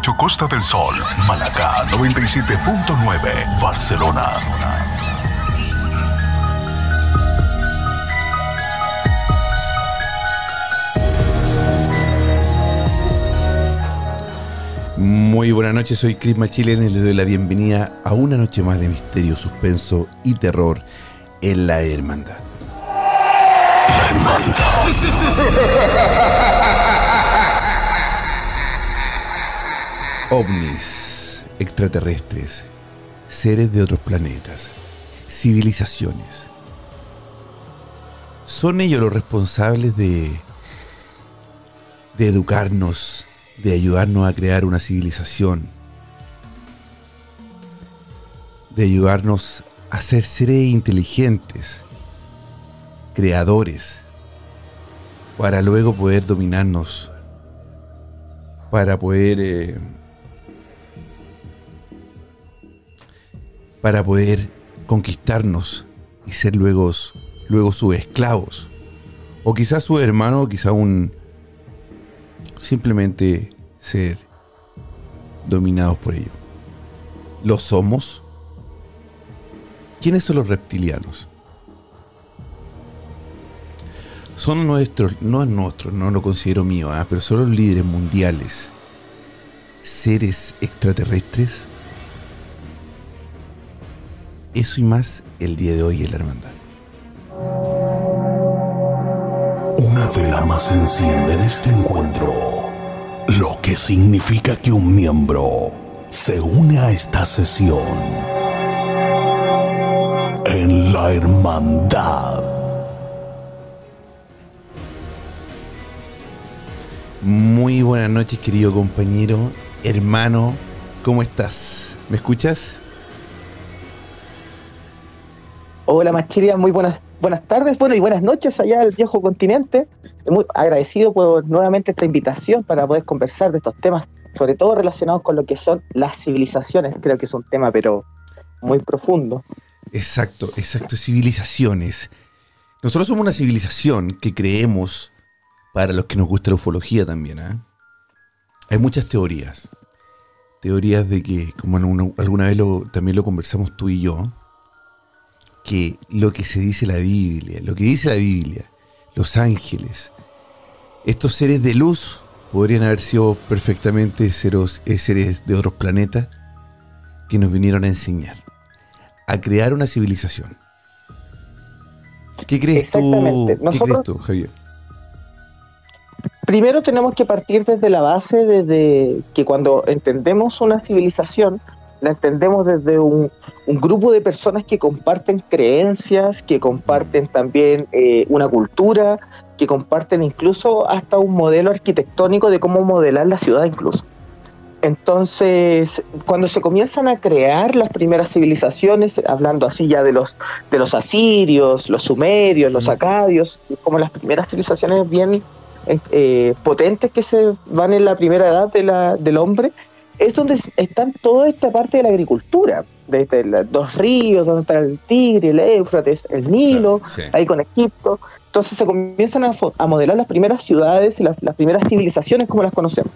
87.8 Costa del Sol, Malacá 97.9 Barcelona. Muy buenas noches, soy Chris Machilian y les doy la bienvenida a una noche más de misterio, suspenso y terror en la hermandad. La Hermandad. Ovnis, extraterrestres, seres de otros planetas, civilizaciones. ¿Son ellos los responsables de, de educarnos, de ayudarnos a crear una civilización, de ayudarnos a ser seres inteligentes, creadores, para luego poder dominarnos, para poder... eh, para poder conquistarnos y ser luego, luego sus esclavos. O quizás su hermano, o quizás un simplemente ser dominados por ellos. ¿Lo somos? ¿Quiénes son los reptilianos? Son nuestros, no es nuestro, no lo considero mío, ah, pero son los líderes mundiales, seres extraterrestres. Eso y más el día de hoy en la hermandad. Una vela más enciende en este encuentro, lo que significa que un miembro se une a esta sesión en la hermandad. Muy buenas noches, querido compañero, hermano, ¿cómo estás? ¿Me escuchas? Hola Machiria, muy buenas, buenas tardes, bueno y buenas noches allá al viejo continente. Muy agradecido por nuevamente esta invitación para poder conversar de estos temas, sobre todo relacionados con lo que son las civilizaciones. Creo que es un tema, pero muy profundo. Exacto, exacto, civilizaciones. Nosotros somos una civilización que creemos, para los que nos gusta la ufología también, ¿ah? Hay muchas teorías. Teorías de que, como alguna vez también lo conversamos tú y yo, que lo que se dice la Biblia, lo que dice la Biblia, los ángeles, estos seres de luz podrían haber sido perfectamente seres, eh, seres de otros planetas que nos vinieron a enseñar, a crear una civilización. ¿Qué crees tú? ¿Qué crees tú, Javier? Primero tenemos que partir desde la base, desde que cuando entendemos una civilización, la entendemos desde un, un grupo de personas que comparten creencias, que comparten también eh, una cultura, que comparten incluso hasta un modelo arquitectónico de cómo modelar la ciudad incluso. Entonces, cuando se comienzan a crear las primeras civilizaciones, hablando así ya de los, de los asirios, los sumerios, los acadios, como las primeras civilizaciones bien eh, potentes que se van en la primera edad de la, del hombre, es donde están toda esta parte de la agricultura, desde los dos ríos, donde está el Tigre, el Éufrates, el Nilo, Claro, sí. ahí con Egipto. Entonces se comienzan a, modelar las primeras ciudades y las, las primeras civilizaciones como las conocemos.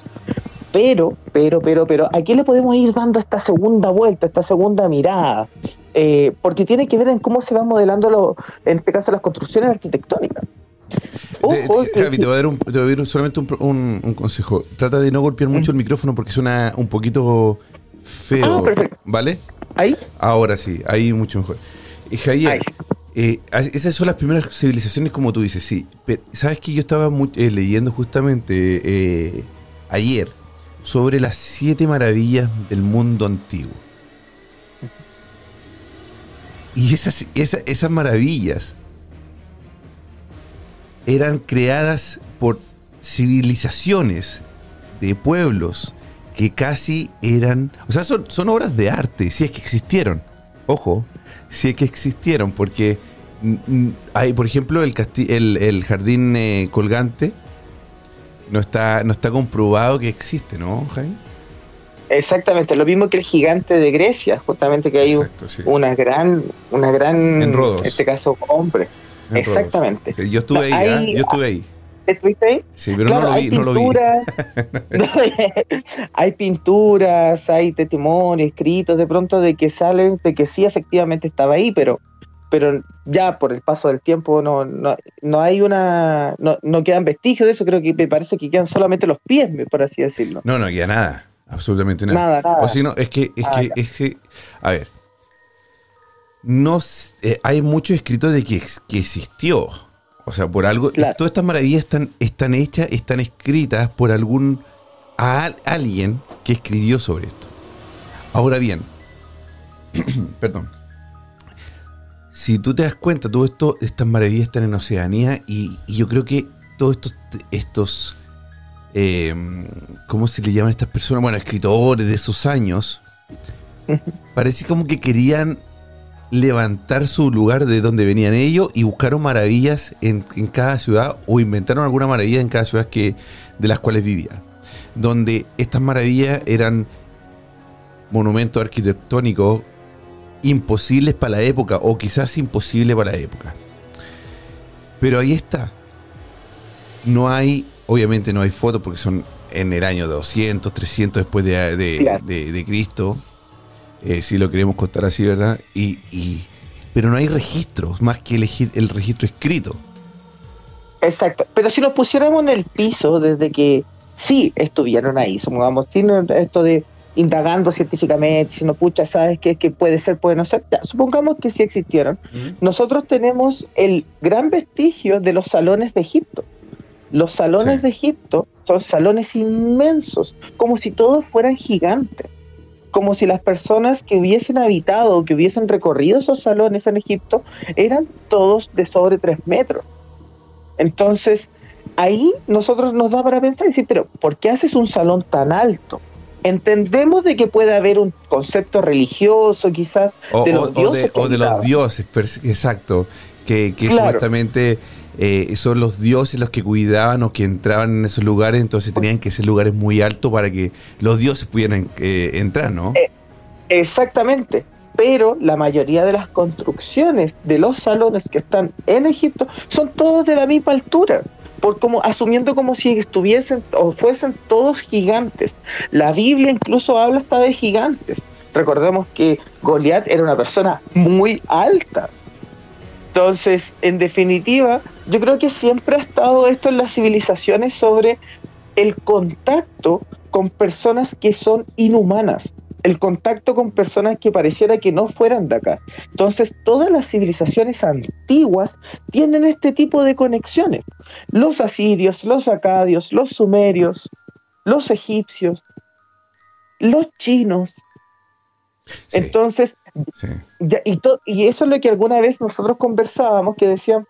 Pero, pero, pero, pero, ¿a qué le podemos ir dando esta segunda vuelta, esta segunda mirada? eh, porque tiene que ver en cómo se van modelando, lo, en este caso, las construcciones arquitectónicas. Ojo, Javi, te voy a dar, un, te voy a dar solamente un, un, consejo. Trata de no golpear mucho el micrófono porque suena un poquito feo. Ah, perfecto. ¿Vale? ¿Ahí? Ahora sí, ahí mucho mejor. Y Javier, eh, esas son las primeras civilizaciones, como tú dices, sí. Pero, ¿Sabes que Yo estaba eh, leyendo justamente eh, ayer sobre las siete maravillas del mundo antiguo. Y esas, esas maravillas eran creadas por civilizaciones de pueblos que casi eran, o sea, son, son obras de arte, si es que existieron. Ojo, si es que existieron, porque hay, por ejemplo, el, el, jardín eh, colgante no está, no está comprobado que existe, ¿no, Jaime? Exactamente, lo mismo que el gigante de Grecia, justamente que hay una gran, una gran, en, este caso, hombre. Exactamente. Yo estuve ahí, ¿ah? yo estuve ahí. ¿Estuviste ahí? Sí, pero no, lo vi, no lo vi. hay pinturas, hay testimonios escritos de pronto de que salen, de que sí efectivamente estaba ahí, pero pero ya por el paso del tiempo no, no, no hay una, no, no quedan vestigios de eso, creo que me parece que quedan solamente los pies, por así decirlo. No, no queda nada, absolutamente nada. Nada, nada. O si no, es que, es que, es que, a ver, no, eh, hay mucho escrito de que, que existió, o sea, por algo, todas estas maravillas están, están hechas, están escritas por algún, a, alguien que escribió sobre esto. Ahora bien, perdón si tú te das cuenta, todo esto, estas maravillas están en Oceanía y, yo creo que todos estos, estos em, ¿cómo se le llaman a estas personas? Bueno, escritores de esos años, parece como que querían levantar su lugar de donde venían ellos y buscaron maravillas en, cada ciudad o inventaron alguna maravilla en cada ciudad que, de las cuales vivían. Donde estas maravillas eran monumentos arquitectónicos imposibles para la época, o quizás imposible para la época. Pero ahí está. No hay, obviamente no hay fotos porque son en el año 200, 300 después de, Cristo, eh, si lo queremos contar así, ¿verdad? Y, pero no hay registros más que elegir el registro escrito. Exacto, pero si nos pusiéramos en el piso desde que sí estuvieron ahí, supongamos, sin esto de indagando científicamente, si no pucha, sabes qué que puede ser, puede no ser. supongamos que sí existieron. Nosotros tenemos el gran vestigio de los salones de Egipto. Los salones de Egipto son salones inmensos, como si todos fueran gigantes, como si las personas que hubiesen habitado, que hubiesen recorrido esos salones en Egipto, eran todos de sobre tres metros. Entonces, ahí nosotros nos da para pensar y decir, pero ¿por qué haces un salón tan alto? entendemos de que puede haber un concepto religioso quizás de los dioses. O de, los dioses, exacto, que, supuestamente eh, son los dioses los que cuidaban o que entraban en esos lugares, entonces tenían que ser lugares muy altos para que los dioses pudieran eh, entrar, ¿no? Eh, exactamente. Pero la mayoría de las construcciones de los salones que están en Egipto son todos de la misma altura por como asumiendo como si estuviesen o fuesen todos gigantes. La Biblia incluso habla hasta de gigantes. Recordemos que Goliat era una persona muy alta. Entonces, en definitiva, yo creo que siempre ha estado esto en las civilizaciones sobre el contacto con personas que son inhumanas el contacto con personas que pareciera que no fueran de acá. Entonces, todas las civilizaciones antiguas tienen este tipo de conexiones. Los asirios, los acadios, los sumerios, los egipcios, los chinos. Entonces, y, y eso es lo que alguna vez nosotros conversábamos, que decían,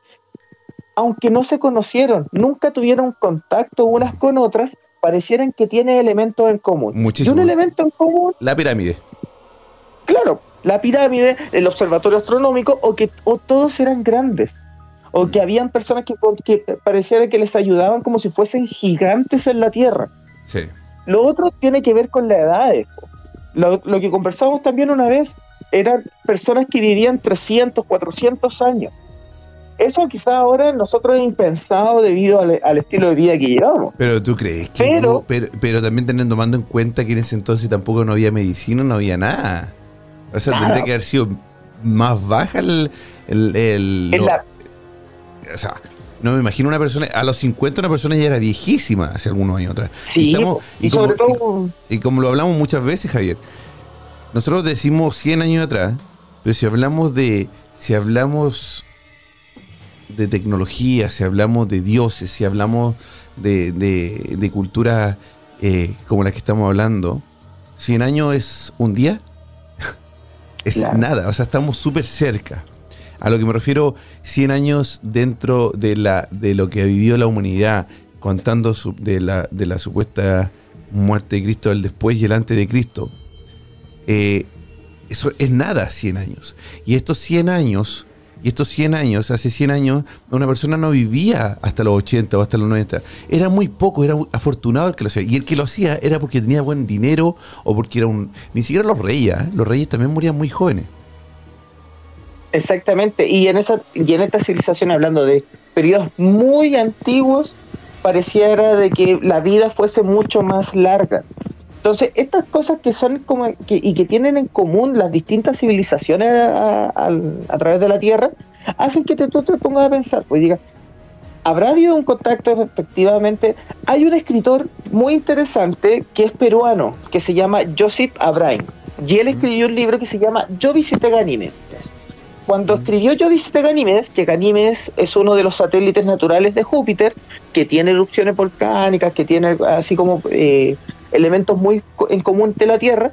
aunque no se conocieron, nunca tuvieron contacto unas con otras, parecieran que tiene elementos en común. Muchísimo. Y un elemento en común. La pirámide. Claro, la pirámide, el observatorio astronómico, o que o todos eran grandes. O que habían personas que, que pareciera que les ayudaban como si fuesen gigantes en la Tierra. Sí. Lo otro tiene que ver con la edad. Lo, lo que conversamos también una vez eran personas que vivían 300, 400 años eso quizá ahora nosotros es impensado debido al, estilo de vida que llevamos. Pero tú crees que... Pero, pero, también teniendo tomando en cuenta que en ese entonces tampoco no había medicina, no había nada. O sea, tendría que haber sido más baja el... el, el- Es lo- la- o sea, no me imagino una persona, a los 50 una persona ya era viejísima hace algunos años atrás. Sí, estamos- y, sobre todo, y como lo hablamos muchas veces, Javier, nosotros decimos 100 años atrás, pero si hablamos de, si hablamos de tecnología, si hablamos de dioses, si hablamos de, de, de culturas eh, como la que estamos hablando, 100 años es un día, es Claro. nada, o sea, estamos súper cerca. A lo que me refiero, 100 años dentro de, la, de lo que vivió la humanidad, contando su- de, la, de la supuesta muerte de Cristo, el después y el antes de Cristo. Eh, eso es nada, 100 años. Y estos 100 años, y estos 100 años, hace 100 años, una persona no vivía hasta los 80 o hasta los 90. Era muy poco, era afortunado el que lo hacía. Y el que lo hacía era porque tenía buen dinero o porque era un... Ni siquiera los reyes, ¿eh? los reyes también morían muy jóvenes. Exactamente, y en esa y en esta civilización hablando de periodos muy antiguos, pareciera de que la vida fuese mucho más larga. Entonces, estas cosas que son como que, y que tienen en común las distintas civilizaciones a, a- a través de la Tierra, hacen que te, tú te pongas a pensar, pues diga, ¿habrá habido un contacto efectivamente? Hay un escritor muy interesante que es peruano, que se llama Joseph Abraham, y él escribió un libro que se llama Yo visité Ganímedes. Cuando escribió Yo visité Ganímedes, que Ganímedes es uno de los satélites naturales de Júpiter, que tiene erupciones volcánicas, que tiene así como eh, elementos muy en común de la Tierra,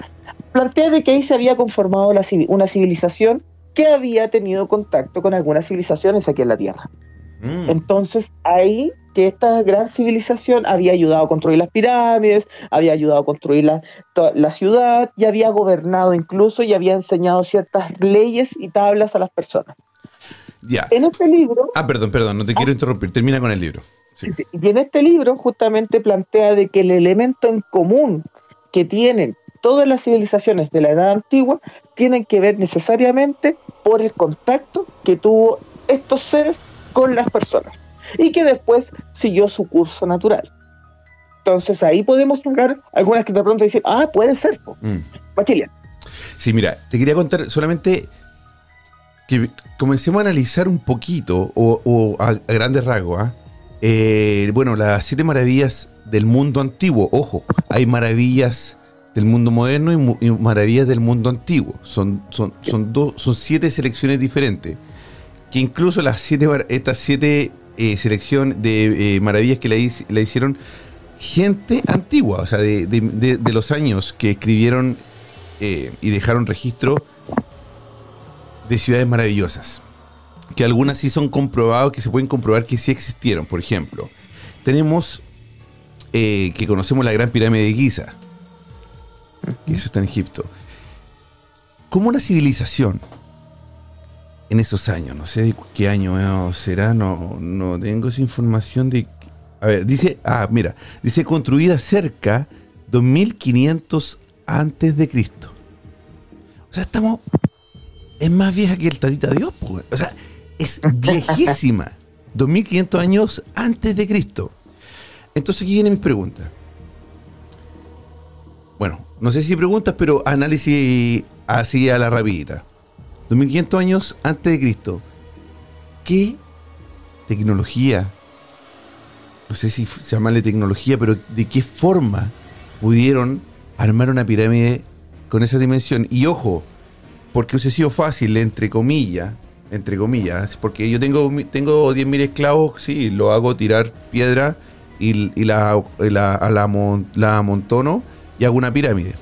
plantea de que ahí se había conformado la una civilización que había tenido contacto con algunas civilizaciones aquí en la Tierra. Mm. Entonces, ahí que esta gran civilización había ayudado a construir las pirámides, había ayudado a construir la, la ciudad y había gobernado incluso y había enseñado ciertas leyes y tablas a las personas. Ya. En este libro, Ah, perdón, perdón, no te quiero interrumpir. Termina con el libro. Sí. y en este libro justamente plantea de que el elemento en común que tienen todas las civilizaciones de la edad antigua tienen que ver necesariamente por el contacto que tuvo estos seres con las personas y que después siguió su curso natural. Entonces ahí podemos sacar algunas que de pronto dicen, ah, puede ser, Mm. Bachilia. Sí, mira, te quería contar solamente que comencemos a analizar un poquito, o, o a, a grandes rasgos, ¿ah? Eh, bueno, las siete maravillas del mundo antiguo. Ojo, hay maravillas del mundo moderno y, maravillas del mundo antiguo. Son, son, son, son siete selecciones diferentes. Que incluso las siete, estas siete eh, selecciones de eh, maravillas que la, hic- la hicieron gente antigua, o sea, de- de los años que escribieron eh, y dejaron registro de ciudades maravillosas. Que algunas sí son comprobados, que se pueden comprobar que sí existieron. Por ejemplo, tenemos eh, que conocemos la Gran Pirámide de Giza, que eso está en Egipto. Como una civilización en esos años, no sé de qué año será, no, no tengo esa información de... A ver, dice, ah, mira, dice construida cerca 2500 antes de Cristo. O sea, estamos. Es más vieja que el Tatita Dios, pues. O sea, es viejísima. 2500 años antes de Cristo. Entonces aquí viene mi pregunta. Bueno, no sé si preguntas, pero análisis así a la rapidita. 2500 años antes de Cristo. ¿Qué tecnología? No sé si se llamarle tecnología, pero ¿de qué forma pudieron armar una pirámide con esa dimensión? Y ojo, porque hubiese sido fácil, entre comillas, entre comillas, porque yo tengo, tengo 10.000 esclavos, sí, lo hago tirar piedra y, y la, la, a la, la amontono y hago una pirámide.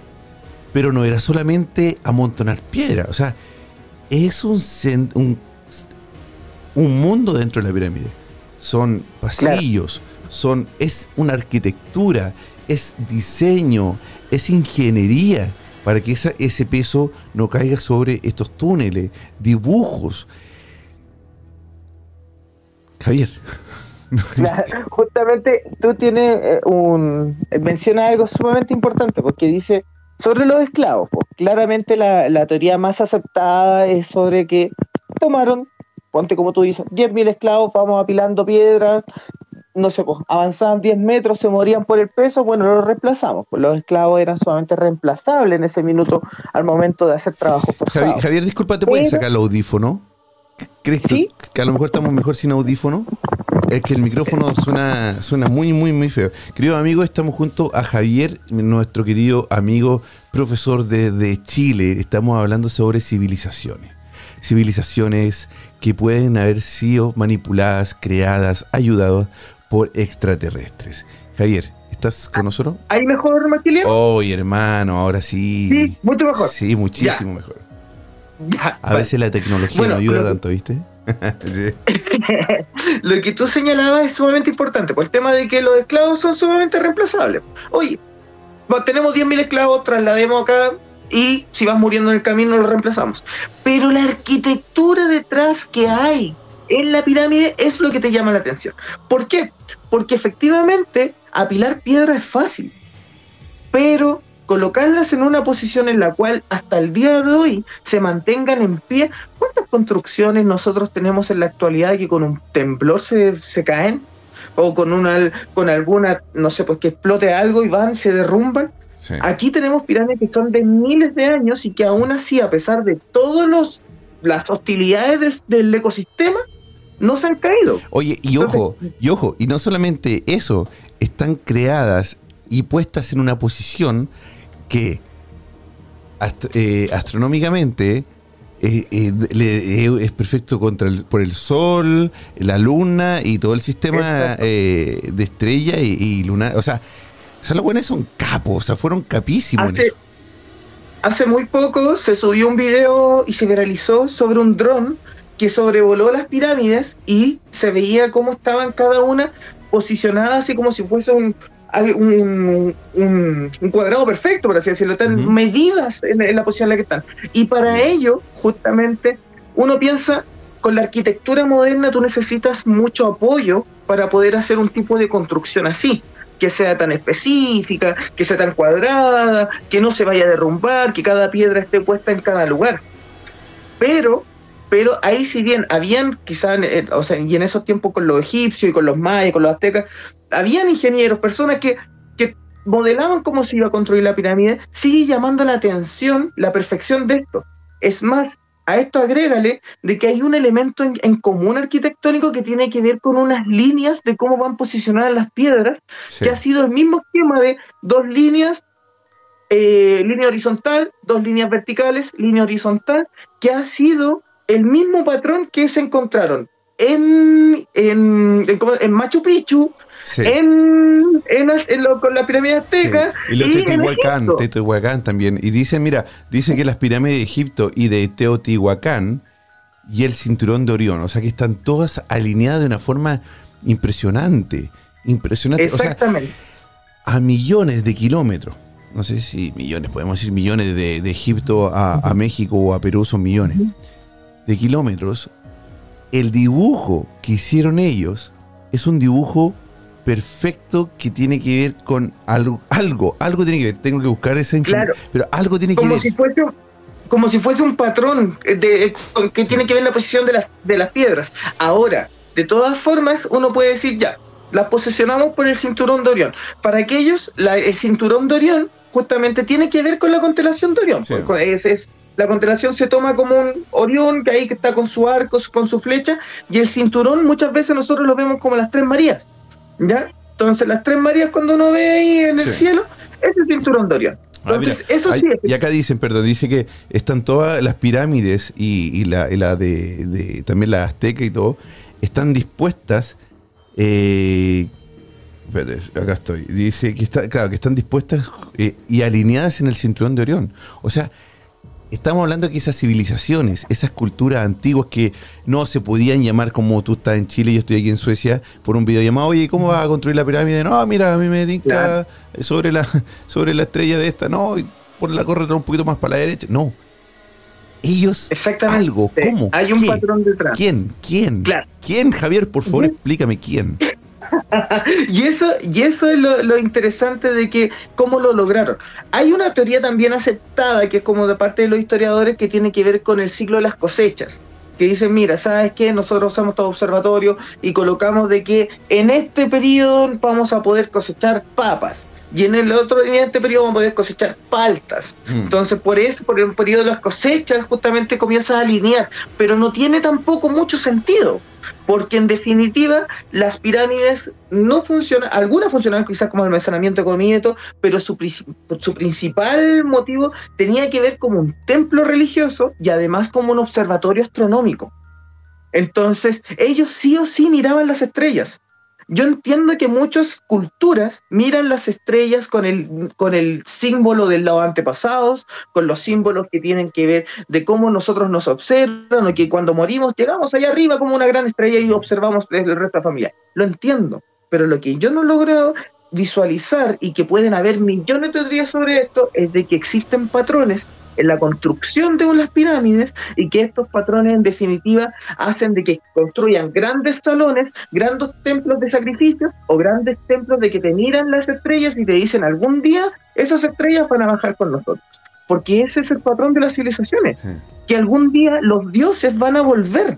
Pero no era solamente amontonar piedra, o sea, es un, un, un mundo dentro de la pirámide. Son pasillos, son, es una arquitectura, es diseño, es ingeniería para que ese peso no caiga sobre estos túneles, dibujos. Javier. Justamente tú tienes eh, un menciona algo sumamente importante porque dice sobre los esclavos pues, claramente la, la teoría más aceptada es sobre que tomaron ponte como tú dices 10.000 esclavos vamos apilando piedras no sé, pues, avanzaban 10 metros, se morían por el peso, bueno, los reemplazamos. Pues los esclavos eran sumamente reemplazables en ese minuto al momento de hacer trabajo forzado. Javier, disculpa, ¿te puedes sacar el audífono? ¿Crees que, a lo mejor estamos mejor sin audífono? Es que el micrófono suena, suena muy, muy, muy feo. Querido amigo, estamos junto a Javier, nuestro querido amigo profesor de Chile. Estamos hablando sobre civilizaciones. Civilizaciones que pueden haber sido manipuladas, creadas, ayudadas por extraterrestres. Javier, ¿estás con nosotros? ¿Hay mejor, Maquilio? Oh, hermano, ahora sí. Sí, mucho mejor. Sí, muchísimo mejor. a veces la tecnología no ayuda tanto, ¿viste? lo que tú señalabas es sumamente importante, por el tema de que los esclavos son sumamente reemplazables. Oye, tenemos 10.000 esclavos, traslademos acá y si vas muriendo en el camino lo reemplazamos. Pero la arquitectura detrás que hay en la pirámide es lo que te llama la atención. ¿Por qué? Porque efectivamente apilar piedra es fácil, pero colocarlas en una posición en la cual hasta el día de hoy se mantengan en pie. ¿Cuántas construcciones nosotros tenemos en la actualidad que con un temblor se, se caen? O con, una, con alguna, no sé, pues que explote algo y van, se derrumban. Aquí tenemos pirámides que son de miles de años y que aún así, a pesar de todas las hostilidades del, ecosistema, no se han caído. Oye, y ojo, y ojo, y no solamente eso, están creadas y puestas en una posición que eh, astronómicamente eh, eh, es perfecto contra el, por el sol, la luna y todo el sistema de estrella y, y luna. O sea, o sea, los buenos son capos, o sea, fueron capísimos hace, Hace muy poco se subió un video y se viralizó sobre un dron que sobrevoló las pirámides y se veía cómo estaban cada una posicionadas así como si fuese un, un, cuadrado perfecto, por así decirlo, están medidas en, la posición en la que están. Y para ello, justamente, uno piensa, con la arquitectura moderna tú necesitas mucho apoyo para poder hacer un tipo de construcción así, que sea tan específica, que sea tan cuadrada, que no se vaya a derrumbar, que cada piedra esté puesta en cada lugar. Pero pero ahí si bien habían quizás, o sea, y en esos tiempos con los egipcios y con los mayas, con los aztecas, habían ingenieros, personas que, que modelaban cómo se iba a construir la pirámide, sigue llamando la atención la perfección de esto. Es más, a esto agrégale de que hay un elemento en, común arquitectónico que tiene que ver con unas líneas de cómo van posicionadas las piedras, que ha sido el mismo esquema de dos líneas, eh, línea horizontal, dos líneas verticales, línea horizontal, que ha sido el mismo patrón que se encontraron en, en, en, Machu Picchu, en, con la pirámide azteca. Y los Teotihuacán, Teotihuacán también. Y dice, mira, dice que las pirámides de Egipto y de Teotihuacán y el cinturón de Orión, o sea que están todas alineadas de una forma impresionante. Impresionante. Exactamente. a millones de kilómetros. No sé si millones, podemos decir millones de, Egipto a, México o a Perú son millones de kilómetros el dibujo que hicieron ellos es un dibujo perfecto que tiene que ver con algo, algo, algo tiene que ver. Tengo que buscar esa información, pero algo tiene que como ver. Si fuese, como si fuese un patrón de, que tiene que ver la posición de las, de las piedras. Ahora, de todas formas, uno puede decir ya, las posicionamos por el cinturón de Orión. Para aquellos, el cinturón de Orión justamente tiene que ver con la constelación de Orión. Es, es, la constelación se toma como un Orión, que ahí está con su arco, con su flecha, y el cinturón muchas veces nosotros lo vemos como las tres Marías, ¿ya? Entonces las tres Marías cuando uno ve ahí en el cielo, es el cinturón de Orión. Ah, Entonces, eso sí Y acá dicen, perdón, dice que están todas las pirámides y, la, de, también la azteca y todo, están dispuestas eh, acá estoy. Dice que, está, claro, que están dispuestas eh, y alineadas en el cinturón de Orión. O sea, estamos hablando de que esas civilizaciones, esas culturas antiguas que no se podían llamar como tú estás en Chile y yo estoy aquí en Suecia por un video llamado, oye, ¿cómo vas a construir la pirámide? No, mira, a mí me tinca sobre, la, sobre la estrella de esta, no, por la corre un poquito más para la derecha. No. Ellos, Exactamente. algo, ¿cómo? Hay un patrón detrás. ¿Quién? ¿Quién? ¿Quién, Javier? Por favor, explícame quién. y eso, y eso es lo, interesante de que cómo lo lograron. Hay una teoría también aceptada, que es como de parte de los historiadores, que tiene que ver con el ciclo de las cosechas. que dicen, mira, ¿sabes qué? Nosotros somos todo observatorio y colocamos de que en este periodo vamos a poder cosechar papas. Y en el otro, en este periodo vamos a poder cosechar paltas. Mm. Entonces, por eso, por el periodo de las cosechas, justamente comienzan a alinear. Pero no tiene tampoco mucho sentido. Porque en definitiva, las pirámides no funcionan, algunas funcionaban quizás como almacenamiento de comida y todo, pero su, su principal motivo tenía que ver como un templo religioso y además como un observatorio astronómico. Entonces, ellos sí o sí miraban las estrellas. Yo entiendo que muchas culturas miran las estrellas con el, con el símbolo de los antepasados, con los símbolos que tienen que ver de cómo nosotros nos observan, o que cuando morimos llegamos allá arriba como una gran estrella y observamos desde el resto de la familia. Lo entiendo, pero lo que yo no logro visualizar y que pueden haber millones de teorías sobre esto es de que existen patrones en la construcción de las pirámides y que estos patrones en definitiva hacen de que construyan grandes salones, grandes templos de sacrificio o grandes templos de que te miran las estrellas y te dicen algún día esas estrellas van a bajar con nosotros. Porque ese es el patrón de las civilizaciones, Sí. que algún día los dioses van a volver.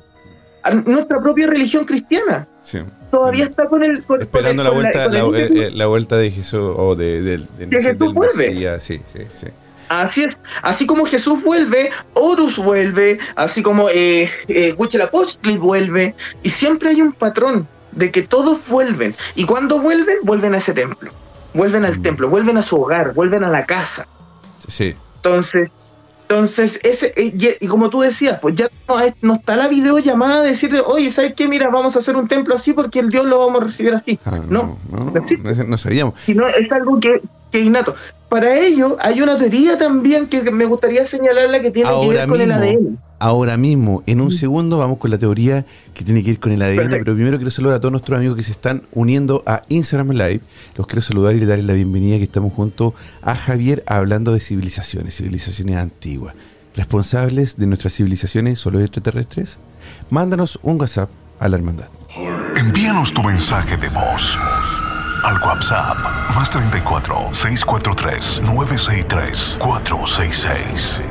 A nuestra propia religión cristiana Sí. todavía está con el... con- Esperando la vuelta, con la, el- la vuelta de Jesús o de, del- del- Que Jesús del vuelve. Sí, sí, sí. Así es, así como Jesús vuelve, Horus vuelve, así como eh, eh, vuelve, y siempre hay un patrón de que todos vuelven, y cuando vuelven, vuelven a ese templo, vuelven al Mm. templo, vuelven a su hogar, vuelven a la casa. Sí, Entonces, entonces ese, eh, y, como tú decías, pues ya no, está la videollamada de decirle, oye, ¿sabes qué? Mira, vamos a hacer un templo así porque el Dios lo vamos a recibir así. Ah, No, no, no, no sabíamos. sino es algo que, que innato. Para ello, hay una teoría también que me gustaría señalarla que tiene que ver con el. ADN. Ahora mismo, en un segundo, vamos con la teoría que tiene que ir con el ADN, Perfecto. pero primero quiero saludar a todos nuestros amigos que se están uniendo a Instagram Live. Los quiero saludar y darles la bienvenida que estamos junto a Javier hablando de civilizaciones, civilizaciones antiguas. Responsables de nuestras civilizaciones solo extraterrestres, mándanos un WhatsApp a la hermandad. Envíanos tu mensaje de voz al WhatsApp más 34 643 963 466.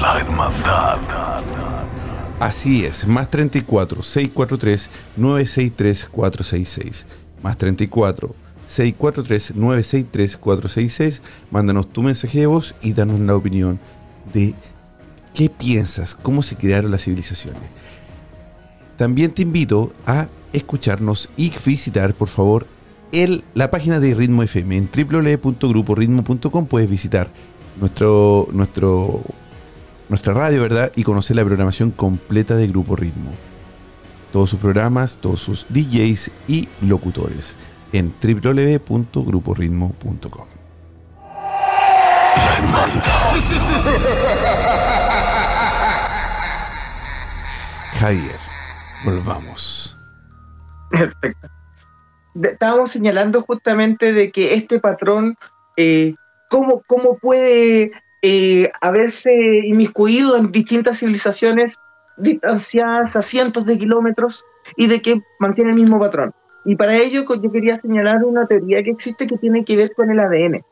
La Hermandad. Así es, más 34 643 963 466. Más 34 643 963 466. Mándanos tu mensaje de voz y danos la opinión de qué piensas, cómo se crearon las civilizaciones. También te invito a escucharnos y visitar, por favor, el, la página de Ritmo FM. En www.gruporitmo.com puedes visitar nuestro, nuestro, nuestra radio, ¿verdad? Y conocer la programación completa de Grupo Ritmo. Todos sus programas, todos sus DJs y locutores en www.gruporitmo.com. La Hermandad. Javier, volvamos. Perfecto. Estábamos señalando justamente de que este patrón, eh, cómo, cómo puede eh, haberse inmiscuido en distintas civilizaciones distanciadas a cientos de kilómetros y de que mantiene el mismo patrón. Y para ello yo quería señalar una teoría que existe que tiene que ver con el ADN.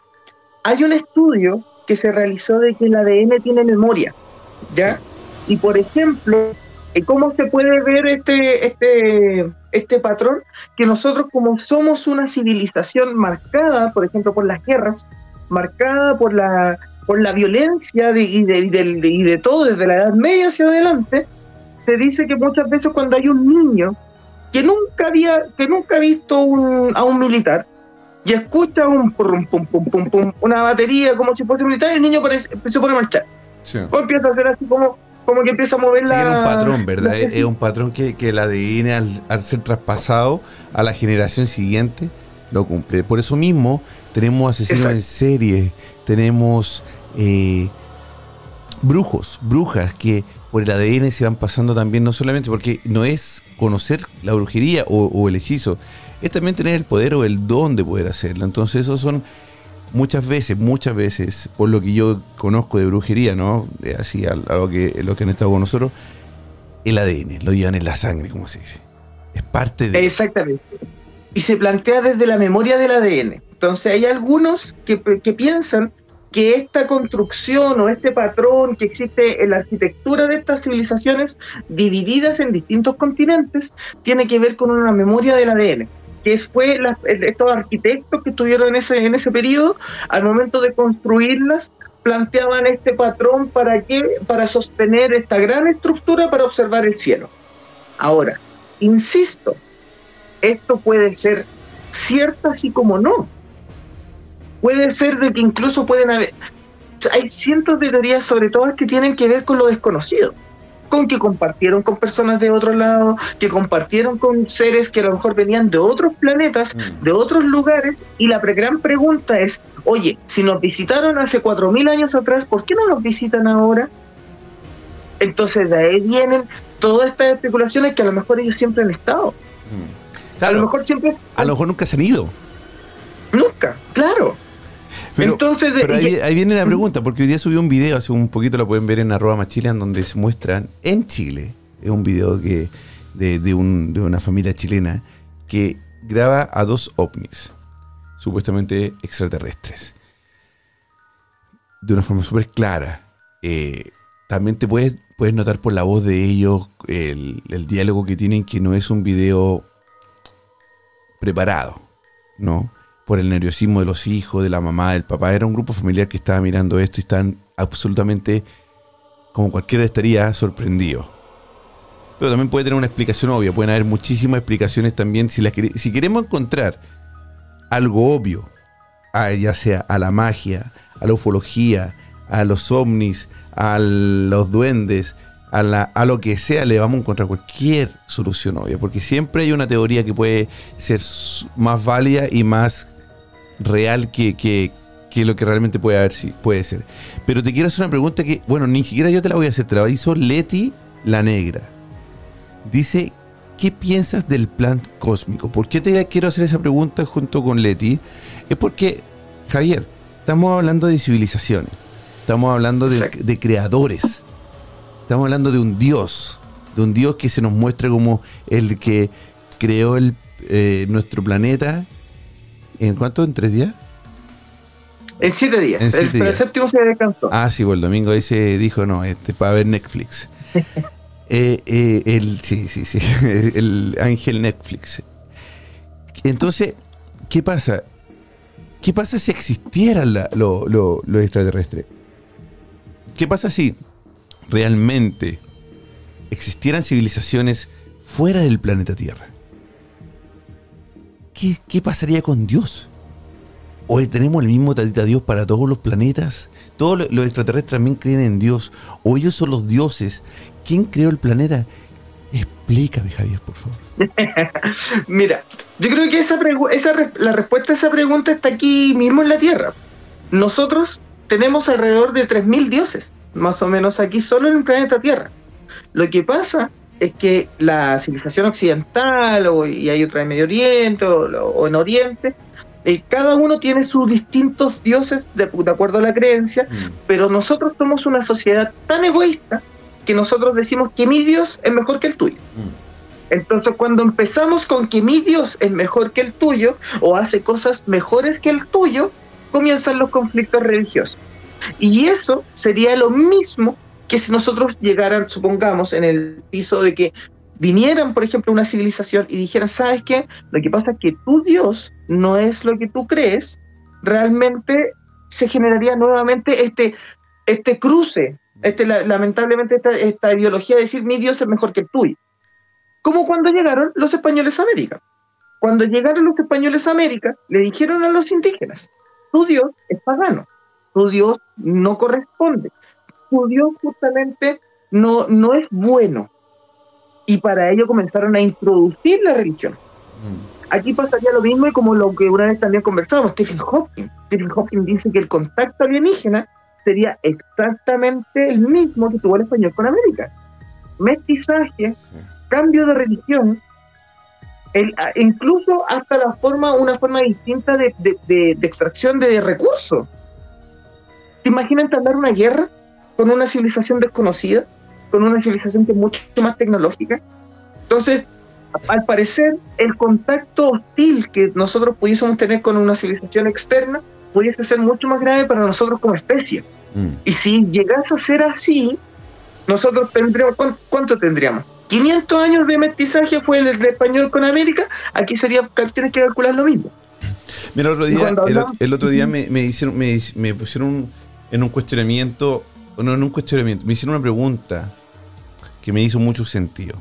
Hay un estudio que se realizó de que el ADN tiene memoria, ¿ya? Y por ejemplo, eh, ¿cómo se puede ver este, este, este patrón? Que nosotros como somos una civilización marcada, por ejemplo, por las guerras, marcada por la, por la violencia de- y, de, de- y de todo desde la Edad Media hacia adelante, se dice que muchas veces cuando hay un niño que nunca había, que nunca ha visto un- a un militar y escucha un pum, pum, pum, pum, pum, una batería como si fuese militar, el niño parece- se pone a marchar. O empieza a hacer así como, como que empieza a mover Sigue la... un patrón, ¿verdad? Es, es un patrón que, que el ADN al, al ser traspasado a la generación siguiente lo cumple. Por eso mismo tenemos asesinos Exacto. en serie, tenemos eh, brujos, brujas que por el ADN se van pasando también, no solamente porque no es conocer la brujería o, o el hechizo, es también tener el poder o el don de poder hacerlo. Entonces esos son muchas veces, muchas veces, por lo que yo conozco de brujería, ¿no? Eh, Así, a, a lo que, los que han estado con nosotros, el ADN, lo llevan en la sangre, como se dice. Es parte de... Exactamente. Y se plantea desde la memoria del ADN. Entonces hay algunos que, que piensan que esta construcción o este patrón que existe en la arquitectura de estas civilizaciones divididas en distintos continentes tiene que ver con una memoria del ADN que fue estos arquitectos que estuvieron en ese, en ese periodo, al momento de construirlas, planteaban este patrón para qué? Para sostener esta gran estructura para observar el cielo. Ahora, insisto, esto puede ser cierto así como no. Puede ser de que incluso pueden haber... Hay cientos de teorías, sobre todo que tienen que ver con lo desconocido con que compartieron con personas de otro lado, que compartieron con seres que a lo mejor venían de otros planetas, mm. de otros lugares, y la gran pregunta es, oye, si nos visitaron hace 4.000 años atrás, ¿por qué no nos visitan ahora? Entonces de ahí vienen todas estas especulaciones que a lo mejor ellos siempre han estado. Mm. a lo mejor siempre... A lo mejor nunca se han ido. Nunca, claro. Pero, Entonces, ahí, viene la pregunta, porque hoy día subí un video, hace un poquito lo pueden ver en arroba machilean, donde se muestran en Chile, es un video que de, una familia chilena que graba a dos ovnis, supuestamente extraterrestres, de una forma súper clara. Eh, también te puedes, puedes notar por la voz de ellos el, el diálogo que tienen, que no es un video preparado, ¿no? Por el nerviosismo de los hijos, de la mamá, del papá. Era un grupo familiar que estaba mirando esto y están absolutamente, como cualquiera estaría, sorprendido. Pero también puede tener una explicación obvia. Pueden haber muchísimas explicaciones también. Si, si queremos encontrar algo obvio, ya sea a la magia, a la ufología, a los ovnis, a los duendes, a, lo que sea, le vamos a encontrar cualquier solución obvia, porque siempre hay una teoría que puede ser más válida y más real que, que, lo que realmente puede haber, sí, puede ser. Pero te quiero hacer una pregunta que, bueno, ni siquiera yo te la voy a hacer, te la hizo Leti la Negra. Dice, ¿qué piensas del plan cósmico? ¿Por qué te quiero hacer esa pregunta junto con Leti? Es porque, Javier, estamos hablando de civilizaciones, estamos hablando de, creadores, estamos hablando de un Dios, de un Dios que se nos muestra como el que creó el, eh, nuestro planeta ¿En cuánto? ¿En tres días? En siete días. el, séptimo se descansó. Ah, sí, pues el domingo ahí se dijo, no, este para ver Netflix. Eh, eh, el, sí, sí, sí. El ángel Netflix. Entonces, ¿qué pasa? ¿Qué pasa si existiera lo, lo extraterrestre? ¿Qué pasa si realmente existieran civilizaciones fuera del planeta Tierra? ¿Qué, pasaría con Dios? ¿O tenemos el mismo tatita Dios para todos los planetas? Todos los extraterrestres también creen en Dios. ¿O ellos son los dioses? ¿Quién creó el planeta? Explícame, Javier, por favor. Mira, yo creo que esa, esa la respuesta a esa pregunta está aquí mismo en la Tierra. Nosotros tenemos alrededor de 3.000 dioses, más o menos aquí solo en el planeta Tierra. Lo que pasa es que la civilización occidental, o, y hay otra en Medio Oriente o, en Oriente, eh, cada uno tiene sus distintos dioses de, acuerdo a la creencia, mm. pero nosotros somos una sociedad tan egoísta que nosotros decimos que mi Dios es mejor que el tuyo. Mm. Entonces cuando empezamos con que mi Dios es mejor que el tuyo o hace cosas mejores que el tuyo, comienzan los conflictos religiosos. Y eso sería lo mismo que si nosotros llegaran, supongamos, en el piso de que vinieran, por ejemplo, una civilización y dijeran, ¿sabes qué? Lo que pasa es que tu Dios no es lo que tú crees, realmente se generaría nuevamente este, este cruce, este, lamentablemente esta, esta ideología de decir mi Dios es mejor que el tuyo. Como cuando llegaron los españoles a América. Cuando llegaron los españoles a América, le dijeron a los indígenas, tu Dios es pagano, tu Dios no corresponde, Dios justamente no, no es bueno. Y para ello comenzaron a introducir la religión. Mm. Aquí pasaría lo mismo y como lo que una vez también conversamos, Stephen Hawking. Stephen Hawking dice que el contacto alienígena sería exactamente el mismo que tuvo el español con América. Mestizaje, cambio de religión, el, incluso hasta la forma, una forma distinta de, de, de extracción de recursos. ¿Te imaginas entablar una guerra con una civilización desconocida, con una civilización que es mucho más tecnológica. Entonces, al parecer, el contacto hostil que nosotros pudiésemos tener con una civilización externa pudiese ser mucho más grave para nosotros como especie. Mm. Y si llegase a ser así, nosotros tendríamos, ¿cuán- ¿cuánto tendríamos? 500 años de mestizaje fue el español con América, aquí sería, tienes que calcular lo mismo. Mira, el otro día, el, el otro día me, me hicieron, me, me pusieron un- en un cuestionamiento, no en un cuestionamiento, me hicieron una pregunta que me hizo mucho sentido.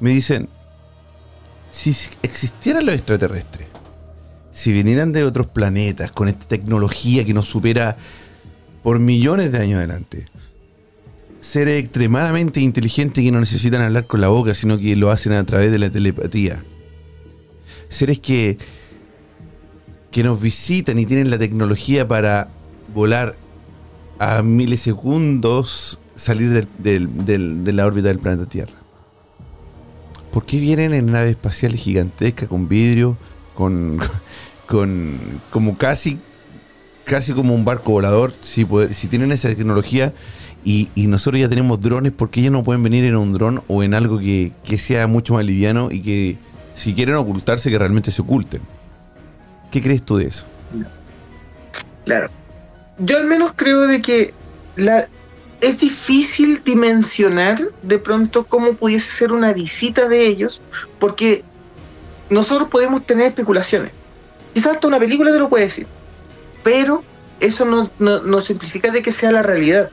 Me dicen, si existieran los extraterrestres, si vinieran de otros planetas con esta tecnología que nos supera por millones de años adelante, seres extremadamente inteligentes que no necesitan hablar con la boca, sino que lo hacen a través de la telepatía. Seres que, que nos visitan y tienen la tecnología para volar a milisegundos, salir del- de la órbita del planeta Tierra. ¿Por qué vienen en naves espaciales gigantescas con vidrio, con, con como casi casi como un barco volador, si, si tienen esa tecnología y, y nosotros ya tenemos drones, ¿por qué ellos no pueden venir en un dron o en algo que, que sea mucho más liviano y que si quieren ocultarse, que realmente se oculten? ¿Qué crees tú de eso? Claro. Yo al menos creo de que la, es difícil dimensionar de pronto cómo pudiese ser una visita de ellos, porque nosotros podemos tener especulaciones. Quizás hasta una película te lo puede decir, pero eso no, no, no simplifica de que sea la realidad.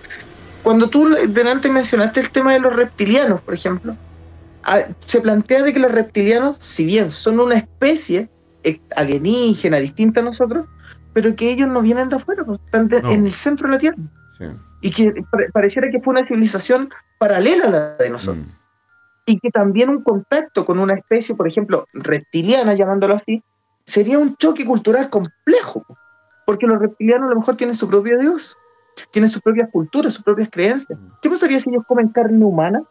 Cuando tú delante mencionaste el tema de los reptilianos, por ejemplo, ah, se plantea de que los reptilianos, si bien son una especie eh, alienígena distinta a nosotros, pero que ellos no vienen de afuera, pues, están de- No. en el centro de la Tierra. Y que pare- pareciera que fue una civilización paralela a la de nosotros. Mm. Y que también un contacto con una especie, por ejemplo, reptiliana, llamándolo así, sería un choque cultural complejo. Porque los reptilianos a lo mejor tienen su propio Dios, tienen sus propias culturas, sus propias creencias. ¿Qué pasaría si ellos comen carne humana?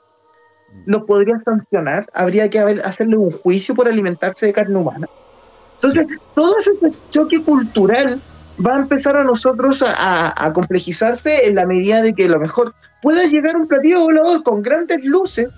¿Los podrían sancionar? ¿Habría que haber- hacerle un juicio por alimentarse de carne humana? Entonces, todo ese choque cultural va a empezar a nosotros a, a- a complejizarse en la medida de que a lo mejor pueda llegar un platillo volador con grandes luces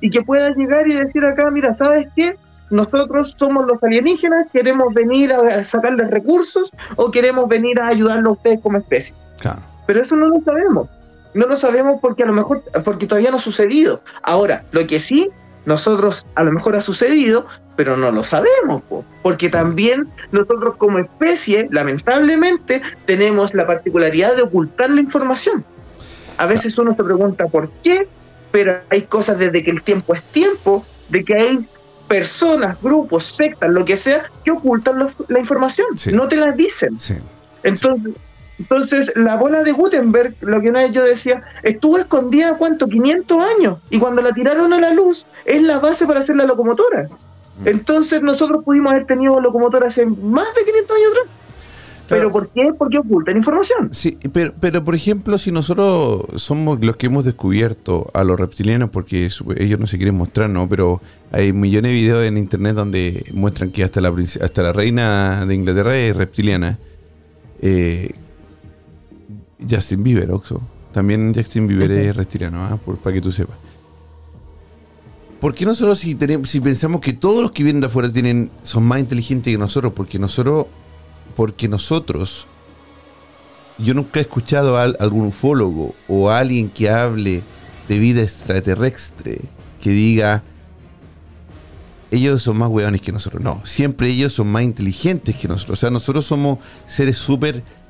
y que pueda llegar y decir acá, mira, ¿sabes qué? Nosotros somos los alienígenas, queremos venir a, a sacarles recursos o queremos venir a ayudarlos a ustedes como especie. Claro. Pero eso no lo sabemos. No lo sabemos porque a lo mejor, porque todavía no ha sucedido. Ahora, lo que sí, nosotros a lo mejor ha sucedido, pero no lo sabemos, po. porque también nosotros como especie, lamentablemente, tenemos la particularidad de ocultar la información. A veces uno se pregunta por qué, pero hay cosas desde que el tiempo es tiempo, de que hay personas, grupos, sectas, lo que sea, que ocultan la información, Sí. no te la dicen. Sí. Entonces, entonces, la bola de Gutenberg, lo que una vez yo decía, estuvo escondida, ¿cuánto? 500 años. Y cuando la tiraron a la luz, es la base para hacer la locomotora. Entonces, nosotros pudimos haber tenido locomotora hace más de 500 años atrás. ¿Pero por qué? Porque ocultan información. Sí, pero, pero por ejemplo, si nosotros somos los que hemos descubierto a los reptilianos, porque ellos no se quieren mostrar, ¿no? Pero hay millones de videos en internet donde muestran que hasta la, hasta la reina de Inglaterra es reptiliana. Eh, Justin Bieber, Oxo. También Justin Bieber es reptiliano, ¿ah? Por- para que tú sepas. ¿Por qué nosotros si, tenemos, si pensamos que todos los que vienen de afuera tienen, son más inteligentes que nosotros? Porque nosotros, porque nosotros yo nunca he escuchado a al- algún ufólogo o a alguien que hable de vida extraterrestre que diga ellos son más hueones que nosotros. No, siempre ellos son más inteligentes que nosotros. O sea, nosotros somos seres súper...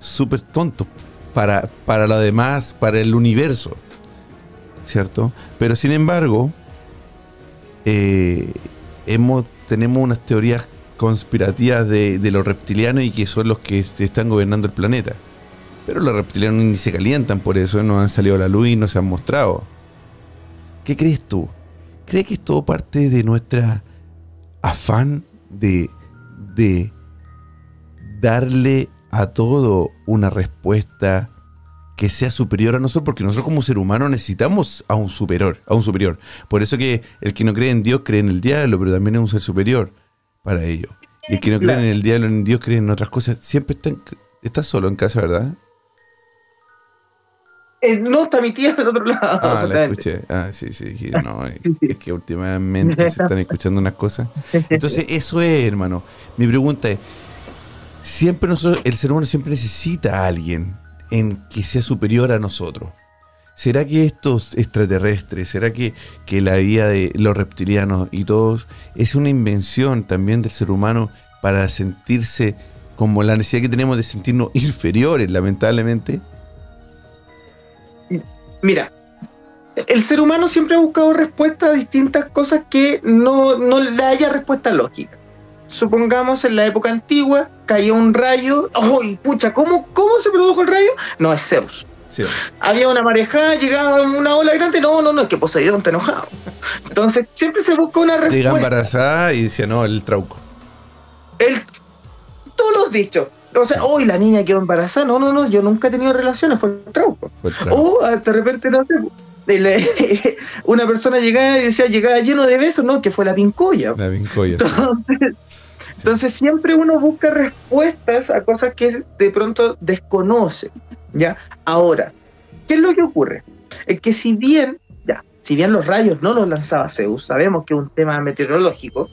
Súper tontos para, para lo demás, para el universo. ¿Cierto? Pero sin embargo, eh, hemos, tenemos unas teorías conspirativas de, de los reptilianos y que son los que están gobernando el planeta. Pero los reptilianos ni se calientan por eso, no han salido a la luz y no se han mostrado. ¿Qué crees tú? ¿Crees que es todo parte de nuestra afán de, de darle a todo una respuesta que sea superior a nosotros? Porque nosotros como ser humano necesitamos a un superior, a un superior. Por eso que el que no cree en Dios cree en el diablo, pero también es un ser superior para ello. Y el que no cree en el diablo, en Dios, cree en otras cosas. Siempre está, en- está solo en casa, ¿verdad? Eh, no, está mi tía del otro lado. Ah, la escuché. Ah, sí, sí. dije, no, es, es que últimamente se están escuchando unas cosas. Entonces, eso es, hermano. Mi pregunta es, siempre nosotros, el ser humano siempre necesita a alguien en que sea superior a nosotros. ¿Será que estos extraterrestres, será que, que la vida de los reptilianos y todos es una invención también del ser humano para sentirse como la necesidad que tenemos de sentirnos inferiores, lamentablemente? Mira, el ser humano siempre ha buscado respuestas a distintas cosas que no, no le haya respuesta lógica. Supongamos en la época antigua cayó un rayo. ¡Uy, pucha! ¿cómo, ¿Cómo se produjo el rayo? No, es Zeus. Sí. Había una marejada, llegaba una ola grande. No, no, no, es que Poseidón está enojado. Entonces, siempre se busca una Llega respuesta. embarazada y decía, no, el trauco. El, todos los dichos. O sea, hoy la niña quedó embarazada. No, no, no, yo nunca he tenido relaciones, fue el trauco. Fue el trauco. O ah, de repente, no sé, una persona llegaba y decía, llegaba lleno de besos, no, que fue la pincoya. La sí. Entonces, entonces siempre uno busca respuestas a cosas que de pronto desconoce. ¿ya? Ahora, ¿qué es lo que ocurre? Es que si bien, ya, si bien los rayos no los lanzaba Zeus, sabemos que es un tema meteorológico,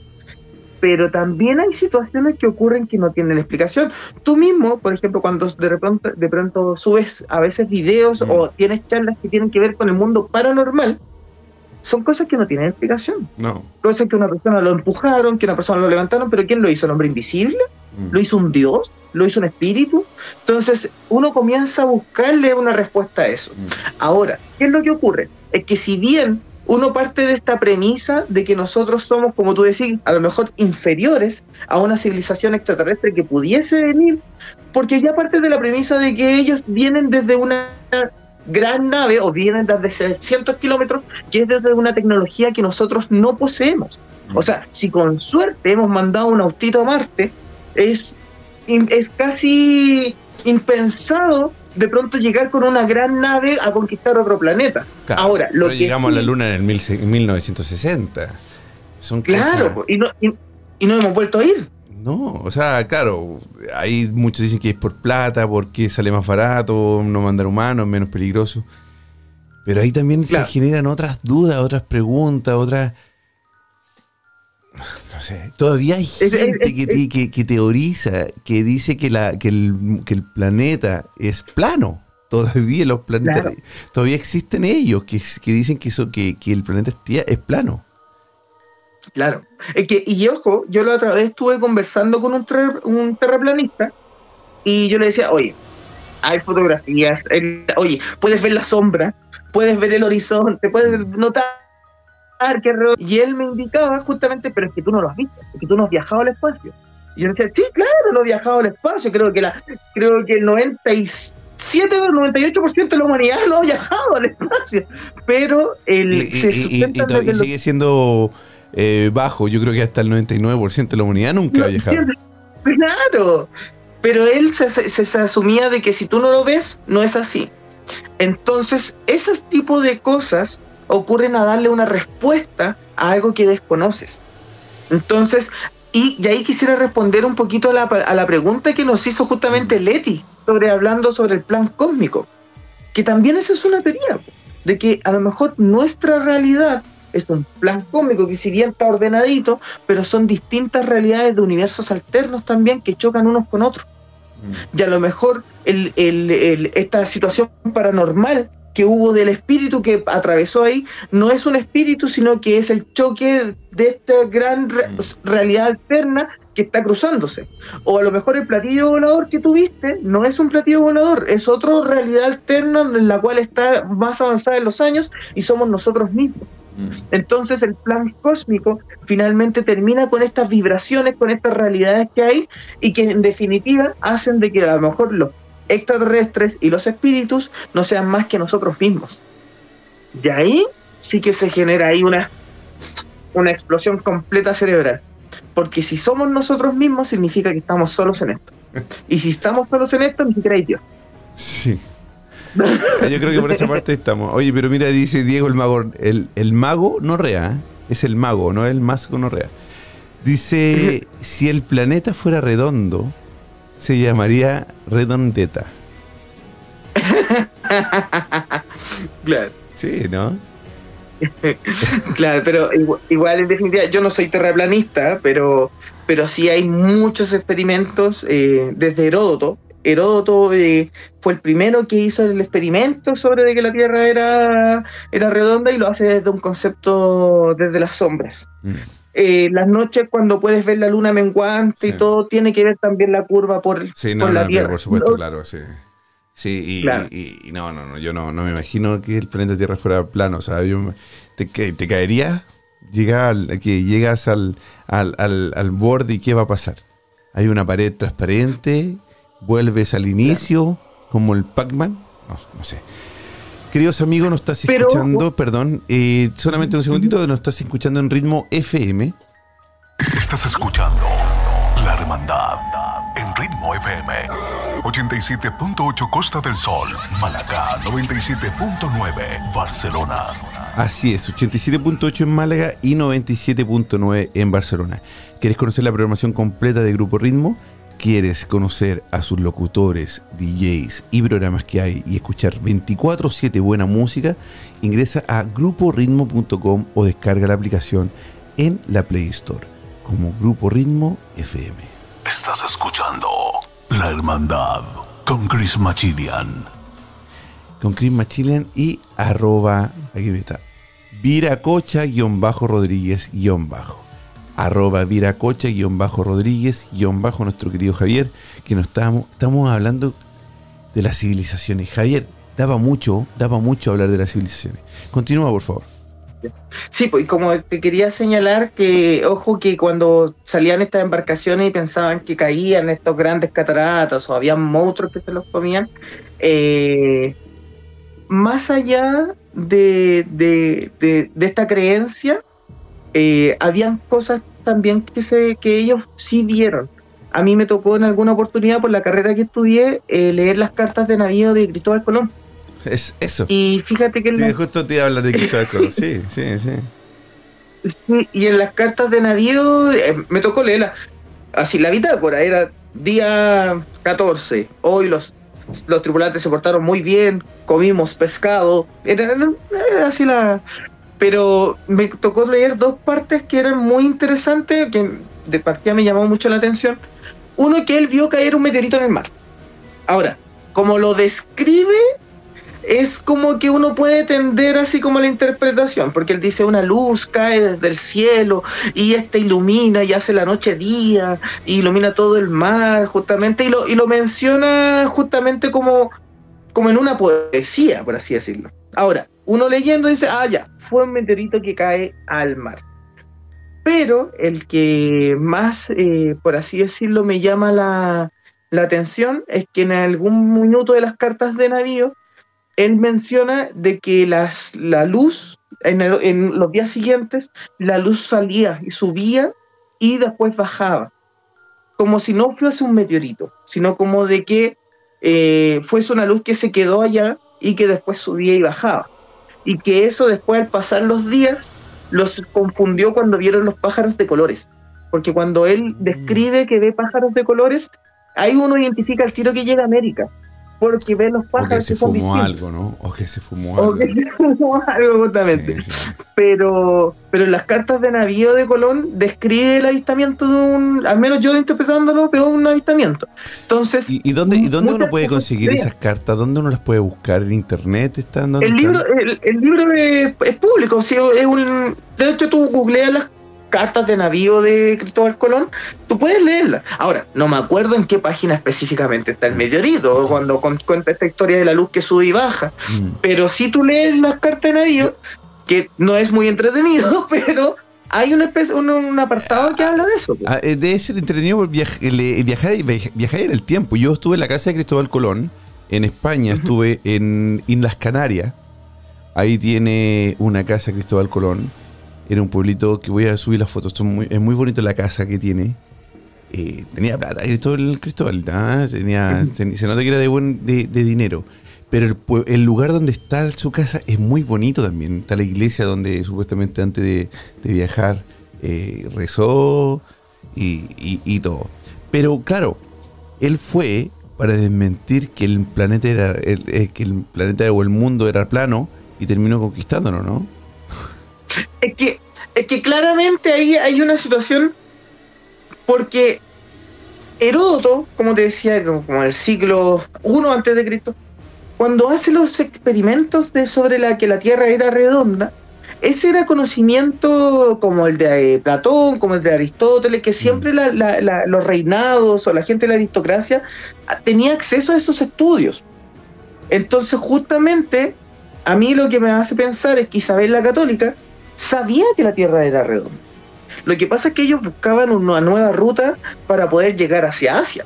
pero también hay situaciones que ocurren que no tienen explicación. Tú mismo, por ejemplo, cuando de pronto, de pronto subes a veces videos Mm. o tienes charlas que tienen que ver con el mundo paranormal, son cosas que no tienen explicación. No. Ser que una persona lo empujaron, que una persona lo levantaron, pero ¿quién lo hizo? ¿El hombre invisible? Mm. ¿Lo hizo un dios? ¿Lo hizo un espíritu? Entonces uno comienza a buscarle una respuesta a eso. Mm. Ahora, ¿qué es lo que ocurre? Es que si bien uno parte de esta premisa de que nosotros somos, como tú decís, a lo mejor inferiores a una civilización extraterrestre que pudiese venir, porque ya parte de la premisa de que ellos vienen desde una gran nave o vienen desde 600 kilómetros, que es desde una tecnología que nosotros no poseemos. O sea, si con suerte hemos mandado un autito a Marte, es, es casi impensado de pronto llegar con una gran nave a conquistar otro planeta. Claro, Ahora, lo pero que llegamos a la luna en el mil- en 1960. Son Claro, cosas- y no, y, y no hemos vuelto a ir. No, o sea, claro, ahí muchos dicen que es por plata, porque sale más barato, no mandar humanos, menos peligroso. Pero ahí también Claro. se generan otras dudas, otras preguntas, otras... No sé, todavía hay es- gente es- que, te- que- que teoriza, que dice que, la, que, el, que el planeta es plano. Todavía los planetas, Claro. todavía existen ellos que, que dicen que, eso, que, que el planeta es, plano. Claro. Es que, y ojo, yo la otra vez estuve conversando con un, ter- un terraplanista y yo le decía, oye, hay fotografías, el- oye, puedes ver la sombra, puedes ver el horizonte, puedes notar Y él me indicaba justamente, pero es que tú no lo has visto, es que tú no has viajado al espacio. Y yo decía, sí, claro, no he viajado al espacio, creo que, la, creo que el 97 o el 98% de la humanidad no ha viajado al espacio, pero el, Y, y- se y- y lo- sigue siendo eh, bajo. Yo creo que hasta el 99% de la humanidad nunca ha viajado. Claro, pero él se, se- se asumía de que si tú no lo ves, no es así. Entonces, ese tipo de cosas ocurren a darle una respuesta a algo que desconoces. Entonces, y, y ahí quisiera responder un poquito a la, a la pregunta que nos hizo justamente Leti, sobre hablando sobre el plan cósmico, que también esa es una teoría, de que a lo mejor nuestra realidad es un plan cósmico que si bien está ordenadito, pero son distintas realidades de universos alternos también que chocan unos con otros. Y a lo mejor el- el- el- esta situación paranormal que hubo del espíritu que atravesó ahí no es un espíritu, sino que es el choque de esta gran re- Mm. realidad alterna que está cruzándose. O a lo mejor el platillo volador que tuviste no es un platillo volador, es otra realidad alterna en la cual está más avanzada en los años y somos nosotros mismos. Entonces el plan cósmico finalmente termina con estas vibraciones, con estas realidades que hay y que en definitiva hacen de que a lo mejor los extraterrestres y los espíritus no sean más que nosotros mismos. Y ahí sí que se genera ahí una, una explosión completa cerebral. Porque si somos nosotros mismos significa que estamos solos en esto. Y si estamos solos en esto, ni siquiera hay Dios. Sí. Ah, Yo creo que por esa parte estamos. Oye, pero mira, dice Diego el mago, el, el mago no rea, ¿eh? es el mago, no el mago no rea. Dice, si el planeta fuera redondo, se llamaría redondeta. Claro. Sí, ¿no? claro, pero igual, en definitiva, yo no soy terraplanista, pero, pero sí hay muchos experimentos eh, desde Heródoto. Heródoto eh, fue el primero que hizo el experimento sobre que la Tierra era, era redonda y lo hace desde un concepto desde las sombras. Mm. Eh, las noches cuando puedes ver la luna menguante y todo, tiene que ver también la curva por, la Tierra. Por supuesto, claro, sí. Sí, y, no, no, no, yo no, no me imagino que el planeta Tierra fuera plano, o sea, yo, te, te caería, que llegas al, al, al, borde y ¿qué va a pasar? Hay una pared transparente, vuelves al inicio, como el Pac-Man, no, no sé. Queridos amigos, nos estás escuchando, perdón, eh, solamente un segundito, nos estás escuchando en ritmo FM. Estás escuchando La Hermandad en ritmo FM. 87.8 Costa del Sol, Málaga 97.9 Barcelona. Así es, 87.8 en Málaga y 97.9 en Barcelona. ¿Quieres conocer la programación completa de Grupo Ritmo? ¿Quieres conocer a sus locutores, DJs y programas que hay y escuchar 24/7 buena música? Ingresa a gruporitmo.com o descarga la aplicación en la Play Store como Grupo Ritmo FM. Estás escuchando La Hermandad con Chris Machilian. Con Chris Machilian y arroba, aquí está, Viracocha-Rodríguez-Bajo. Arroba Viracocha-Rodríguez-Bajo, nuestro querido Javier, que nos estamos, estamos hablando de las civilizaciones. Javier, daba mucho, daba mucho hablar de las civilizaciones. Continúa, por favor. Sí, pues como te quería señalar que, ojo, que cuando salían estas embarcaciones y pensaban que caían estos grandes cataratas o habían monstruos que se los comían, eh, más allá de, esta creencia, eh, habían cosas también que, se, que ellos sí vieron. A mí me tocó en alguna oportunidad, por la carrera que estudié, eh, leer las cartas de navío de Cristóbal Colón. Es eso. Y fíjate que... Sí, justo te hablar de Cristóbal Sí, sí, sí. Y en las cartas de navío eh, me tocó leerla. Así, la bitácora era día 14. Hoy los, los tripulantes se portaron muy bien, comimos pescado. Era, así la. Pero me tocó leer dos partes que eran muy interesantes, que de partida me llamó mucho la atención. Uno que él vio caer un meteorito en el mar. Ahora, como lo describe, es como que uno puede tender así como la interpretación, porque él dice una luz cae desde el cielo y esta ilumina y hace la noche día, y ilumina todo el mar, justamente, y lo, y lo menciona justamente como, como en una poesía, por así decirlo. Ahora, uno leyendo dice, ah, ya, fue un meteorito que cae al mar. Pero el que más, eh, por así decirlo, me llama la, atención es que en algún minuto de las cartas de navío, él menciona de que las, la luz, en, los días siguientes, la luz salía y subía y después bajaba. Como si no fuese un meteorito, sino como de que eh, fuese una luz que se quedó allá y que después subía y bajaba. Y que eso después al pasar los días los confundió cuando vieron los pájaros de colores. Porque cuando él describe que ve pájaros de colores, ahí uno identifica el tiro que llega a América porque ve los pájaros. O que se fumó algo, ¿no? O que se fumó algo. O que se fumó algo, justamente. Pero, pero en las cartas de navío de Colón describe el avistamiento de un, al menos yo interpretándolo, veo un avistamiento. Entonces. ¿Y, dónde, ¿y dónde uno puede conseguir esas cartas? ¿Dónde uno las puede buscar? ¿En internet? ¿Están, el, libro, el, libro es, público, es un, de hecho tú googleas las cartas de navío de Cristóbal Colón, tú puedes leerla. Ahora, no me acuerdo en qué página específicamente está el meteorito, cuando cuenta esta historia de la luz que sube y baja, mm. pero si tú lees las cartas de navío, que no es muy entretenido, pero hay una especie, un, apartado que habla de eso. Ah, eh, debe ser entretenido viajar, viajar en el tiempo. Yo estuve en la casa de Cristóbal Colón, en España, estuve en Islas Canarias. Ahí tiene una casa Cristóbal Colón era un pueblito que voy a subir las fotos. es muy bonito la casa que tiene. Eh, tenía plata, Cristóbal, Cristóbal tenía, se, nota que era de, buen, de, dinero. Pero el, lugar donde está su casa es muy bonito también. Está la iglesia donde supuestamente antes de, viajar eh, rezó y, todo. Pero claro, él fue para desmentir que el planeta era eh, que el planeta o el mundo era plano y terminó conquistándonos, ¿no? Es que, es que claramente ahí hay una situación porque Heródoto, como te decía, como el siglo I antes de Cristo, cuando hace los experimentos de sobre la que la Tierra era redonda, ese era conocimiento como el de eh, Platón, como el de Aristóteles, que siempre los reinados o la gente de la aristocracia ah, tenía acceso a esos estudios. Entonces, justamente, a mí lo que me hace pensar es que Isabel la Católica sabía que la Tierra era redonda. Lo que pasa es que ellos buscaban una nueva ruta para poder llegar hacia Asia.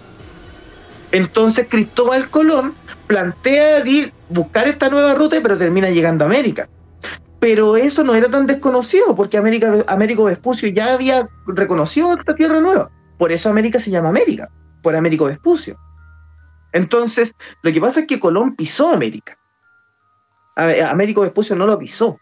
Entonces Cristóbal Colón plantea ir buscar esta nueva ruta, pero termina llegando a América. Pero eso no era tan desconocido, porque América, Américo Vespucio ya había reconocido esta tierra nueva. Por eso América se llama América, por Américo Vespucio. Entonces, lo que pasa es que Colón pisó América. Américo Vespucio no lo pisó.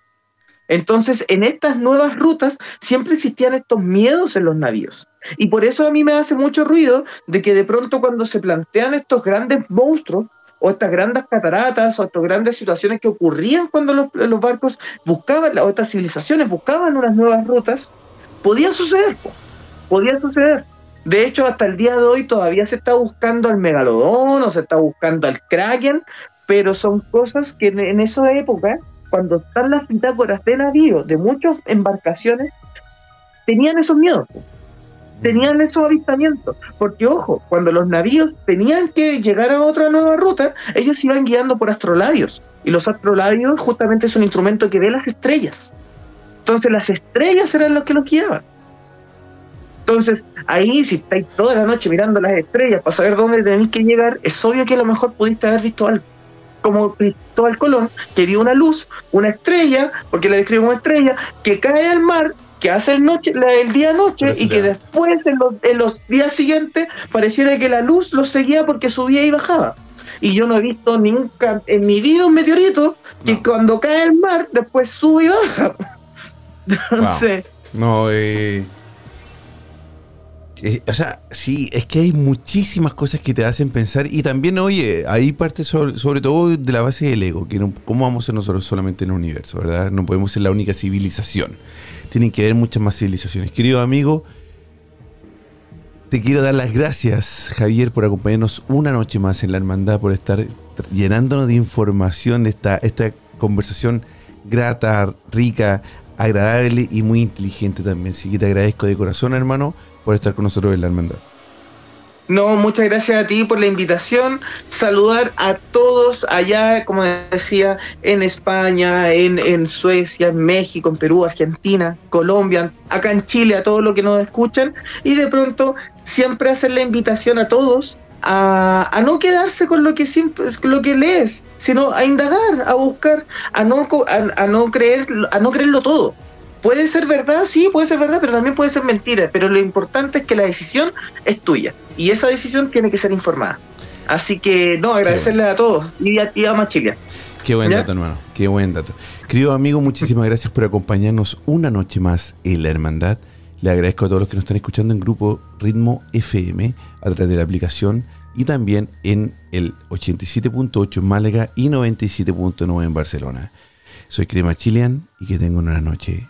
Entonces, en estas nuevas rutas siempre existían estos miedos en los navíos. Y por eso a mí me hace mucho ruido de que de pronto cuando se plantean estos grandes monstruos, o estas grandes cataratas, o estas grandes situaciones que ocurrían cuando los, barcos buscaban, o estas civilizaciones buscaban unas nuevas rutas, podía suceder, podía suceder. De hecho, hasta el día de hoy todavía se está buscando al megalodón o se está buscando al kraken, pero son cosas que en esa época cuando están las bitácoras de navíos de muchas embarcaciones, tenían esos miedos, tenían esos avistamientos. Porque, ojo, cuando los navíos tenían que llegar a otra nueva ruta, ellos iban guiando por astrolabios. Y los astrolabios justamente es un instrumento que ve las estrellas. Entonces las estrellas eran los que los guiaban. Entonces, ahí si estáis toda la noche mirando las estrellas para saber dónde tenéis que llegar, es obvio que a lo mejor pudiste haber visto algo como Cristóbal Colón, que vio una luz, una estrella, porque la describe como estrella, que cae al mar, que hace el, noche, el día noche y que después en los, días siguientes pareciera que la luz lo seguía porque subía y bajaba. Y yo no he visto nunca en mi vida un meteorito que cuando cae al mar después sube y baja. Entonces, No, eh, eh, o sea, sí, es que hay muchísimas cosas que te hacen pensar y también, oye, ahí parte sobre, todo de la base del ego, que no, cómo vamos a ser nosotros solamente en el universo, ¿verdad? No podemos ser la única civilización. Tienen que haber muchas más civilizaciones. Querido amigo, te quiero dar las gracias, Javier, por acompañarnos una noche más en la hermandad, por estar llenándonos de información, de esta, esta conversación grata, rica, agradable y muy inteligente también. Así que te agradezco de corazón, hermano por estar con nosotros en la hermandad. No, muchas gracias a ti por la invitación. Saludar a todos allá, como decía, en España, en, Suecia, en México, en Perú, Argentina, Colombia, acá en Chile, a todos los que nos escuchan. Y de pronto, siempre hacer la invitación a todos a, no quedarse con lo que siempre, lo que lees, sino a indagar, a buscar, a no, a no creer, a no creerlo todo Puede ser verdad, sí, puede ser verdad, pero también puede ser mentira. Pero lo importante es que la decisión es tuya y esa decisión tiene que ser informada. Así que, no, agradecerle a todos y a, ti a. Qué buen dato, hermano. Qué buen dato. Querido amigo, muchísimas gracias por acompañarnos una noche más en la Hermandad. Le agradezco a todos los que nos están escuchando en Grupo Ritmo FM a través de la aplicación y también en el 87.8 en Málaga y 97.9 en Barcelona. Soy Crema Chilean y que tengan una noche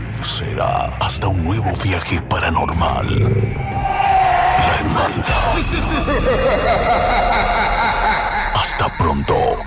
será hasta un nuevo viaje paranormal. La hermandad. Hasta pronto.